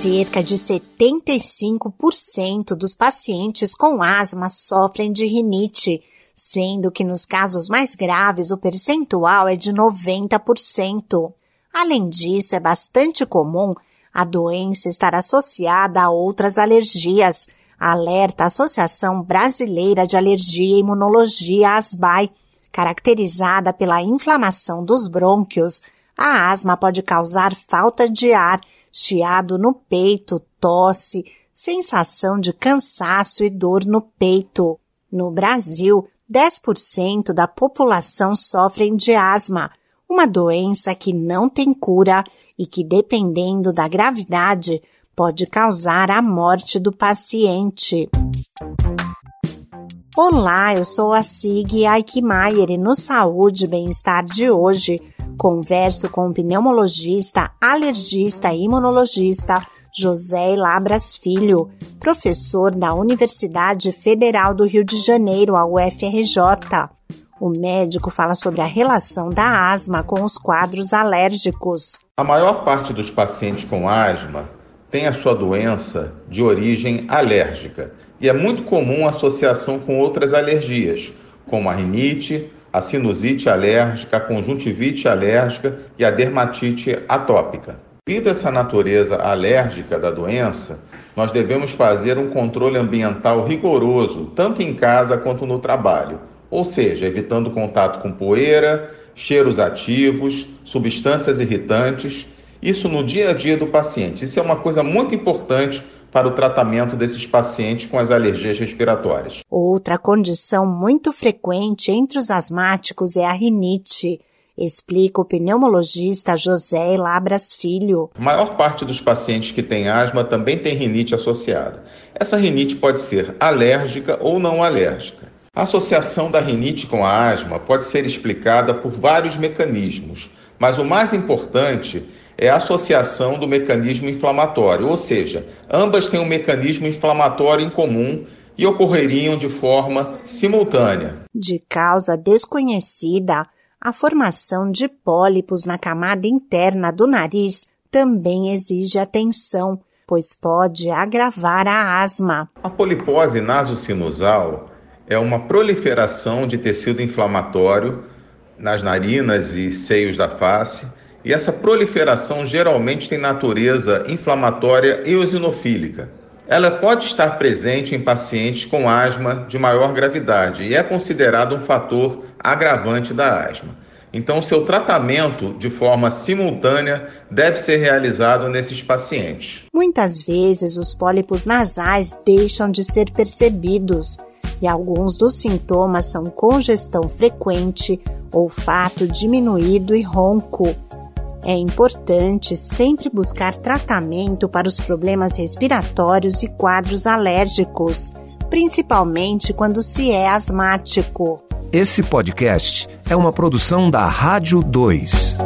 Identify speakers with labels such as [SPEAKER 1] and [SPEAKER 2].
[SPEAKER 1] Cerca de 75% dos pacientes com asma sofrem de rinite, sendo que nos casos mais graves o percentual é de 90%. Além disso, é bastante comum a doença estar associada a outras alergias, alerta a Associação Brasileira de Alergia e Imunologia, ASBAI, caracterizada pela inflamação dos brônquios. A asma pode causar falta de ar, chiado no peito, tosse, sensação de cansaço e dor no peito. No Brasil, 10% da população sofrem de asma, uma doença que não tem cura e que, dependendo da gravidade, pode causar a morte do paciente. Olá, eu sou a Sig Aikmaier e no Saúde e Bem-Estar de hoje converso com o pneumologista, alergista e imunologista José Labras Filho, professor da Universidade Federal do Rio de Janeiro, a UFRJ. O médico fala sobre a relação da asma com os quadros alérgicos.
[SPEAKER 2] A maior parte dos pacientes com asma tem a sua doença de origem alérgica e é muito comum a associação com outras alergias, como a rinite, a sinusite alérgica, a conjuntivite alérgica e a dermatite atópica. Devido essa natureza alérgica da doença, nós devemos fazer um controle ambiental rigoroso, tanto em casa quanto no trabalho ou seja, evitando contato com poeira, cheiros ativos, substâncias irritantes, isso no dia a dia do paciente. Isso é uma coisa muito importante para o tratamento desses pacientes com as alergias respiratórias.
[SPEAKER 1] Outra condição muito frequente entre os asmáticos é a rinite. Explica o pneumologista José Labras Filho.
[SPEAKER 2] A maior parte dos pacientes que têm asma também tem rinite associada. Essa rinite pode ser alérgica ou não alérgica. A associação da rinite com a asma pode ser explicada por vários mecanismos, mas o mais importante é a associação do mecanismo inflamatório, ou seja, ambas têm um mecanismo inflamatório em comum e ocorreriam de forma simultânea.
[SPEAKER 1] De causa desconhecida, a formação de pólipos na camada interna do nariz também exige atenção, pois pode agravar a asma.
[SPEAKER 2] A polipose nasosinusal é uma proliferação de tecido inflamatório nas narinas e seios da face, e essa proliferação geralmente tem natureza inflamatória eosinofílica. Ela pode estar presente em pacientes com asma de maior gravidade e é considerado um fator agravante da asma. Então, seu tratamento de forma simultânea deve ser realizado nesses pacientes.
[SPEAKER 1] Muitas vezes, os pólipos nasais deixam de ser percebidos e alguns dos sintomas são congestão frequente, olfato diminuído e ronco. É importante sempre buscar tratamento para os problemas respiratórios e quadros alérgicos, principalmente quando se é asmático.
[SPEAKER 3] Esse podcast é uma produção da Rádio 2.